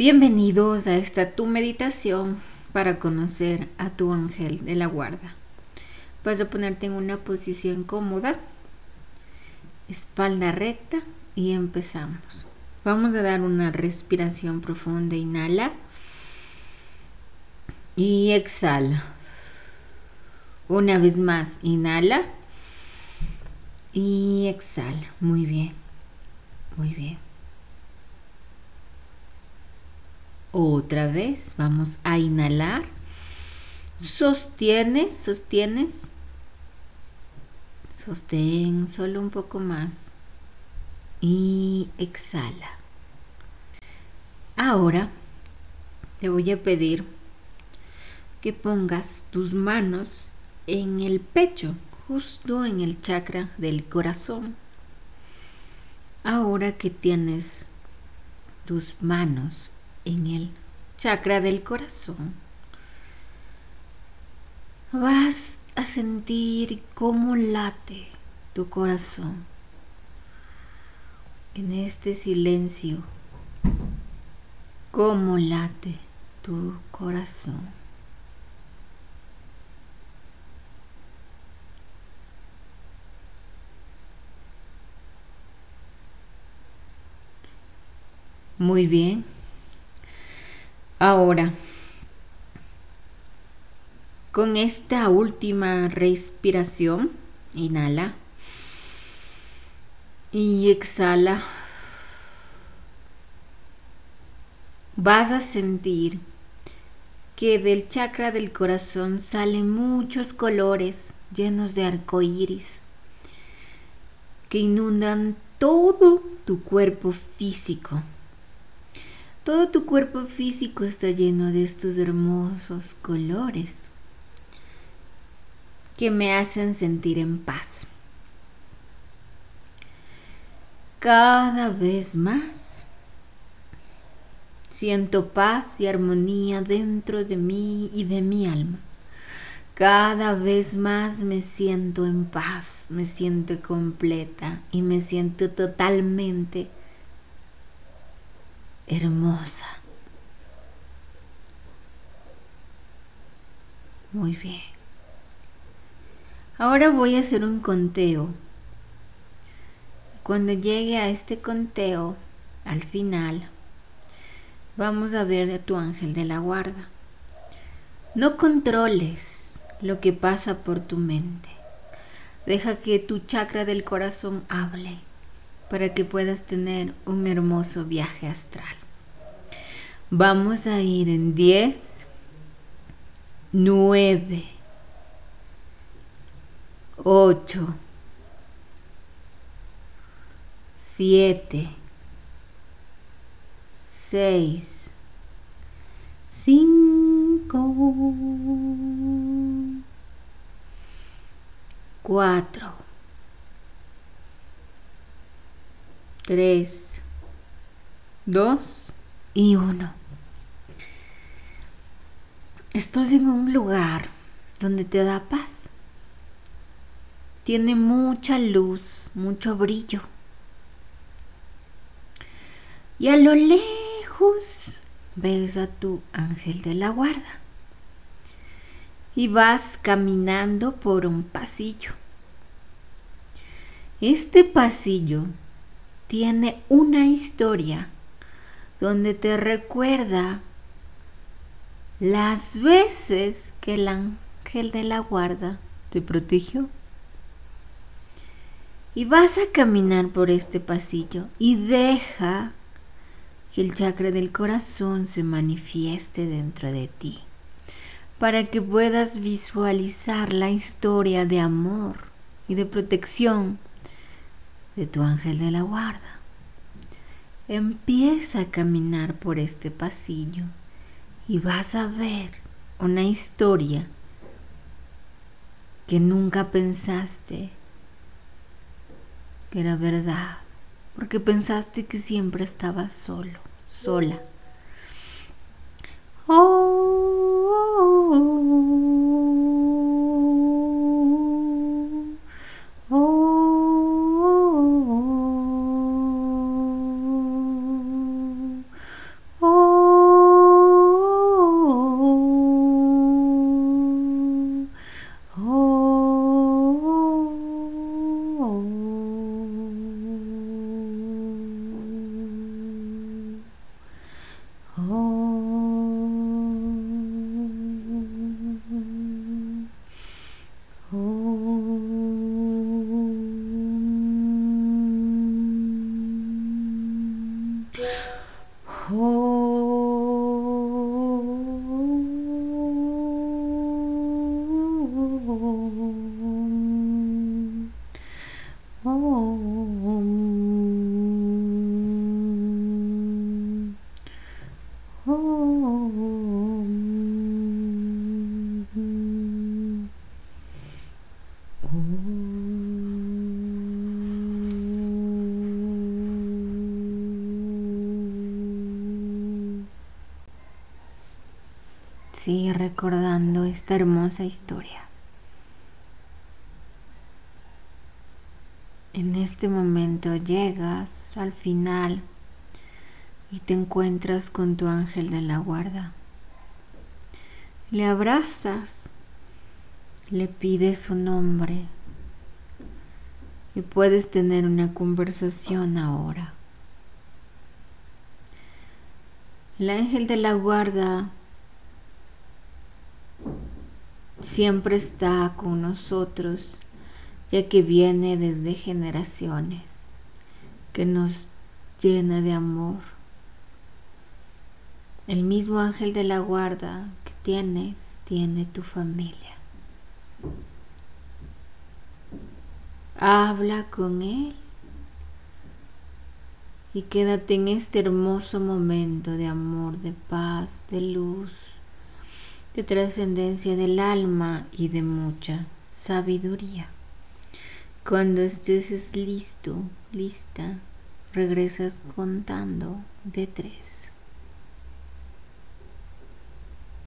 Bienvenidos a esta tu meditación para conocer a tu ángel de la guarda. Vas a ponerte en una posición cómoda, espalda recta y empezamos. Vamos a dar una respiración profunda. Inhala y exhala. Una vez más, inhala y exhala. Muy bien, muy bien. Otra vez, vamos a inhalar. Sostienes, sostienes. Sostén solo un poco más. Y exhala. Ahora te voy a pedir que pongas tus manos en el pecho, justo en el chakra del corazón. Ahora que tienes tus manos en el chakra del corazón, vas a sentir cómo late tu corazón en este silencio, cómo late tu corazón. Muy bien. Ahora, con esta última respiración, inhala y exhala. Vas a sentir que del chakra del corazón salen muchos colores llenos de arco iris que inundan todo tu cuerpo físico. Todo tu cuerpo físico está lleno de estos hermosos colores que me hacen sentir en paz. Cada vez más siento paz y armonía dentro de mí y de mi alma. Cada vez más me siento en paz, me siento completa y me siento totalmente hermosa. Muy bien. Ahora voy a hacer un conteo. Cuando llegue a este conteo, al final, vamos a ver a tu ángel de la guarda. No controles lo que pasa por tu mente. Deja que tu chakra del corazón hable para que puedas tener un hermoso viaje astral. Vamos a ir en 10, 9, 8, 7, 6, 5, 4, 3, 2 y 1. Estás en un lugar donde te da paz. Tiene mucha luz, mucho brillo. Y a lo lejos ves a tu ángel de la guarda. Y vas caminando por un pasillo. Este pasillo tiene una historia donde te recuerda las veces que el ángel de la guarda te protegió. Y vas a caminar por este pasillo y deja que el chakra del corazón se manifieste dentro de ti para que puedas visualizar la historia de amor y de protección de tu ángel de la guarda. Empieza a caminar por este pasillo y vas a ver una historia que nunca pensaste que era verdad, porque pensaste que siempre estabas solo, sola. Oh Oh. Sigue recordando esta hermosa historia. En este momento llegas al final y te encuentras con tu ángel de la guarda. Le abrazas, le pides su nombre y puedes tener una conversación ahora. El ángel de la guarda siempre está con nosotros, ya que viene desde generaciones, que nos llena de amor. El mismo ángel de la guarda que tienes, tiene tu familia. Habla con él y quédate en este hermoso momento de amor, de paz, de luz de trascendencia del alma y de mucha sabiduría. Cuando estés listo, lista, regresas contando de tres.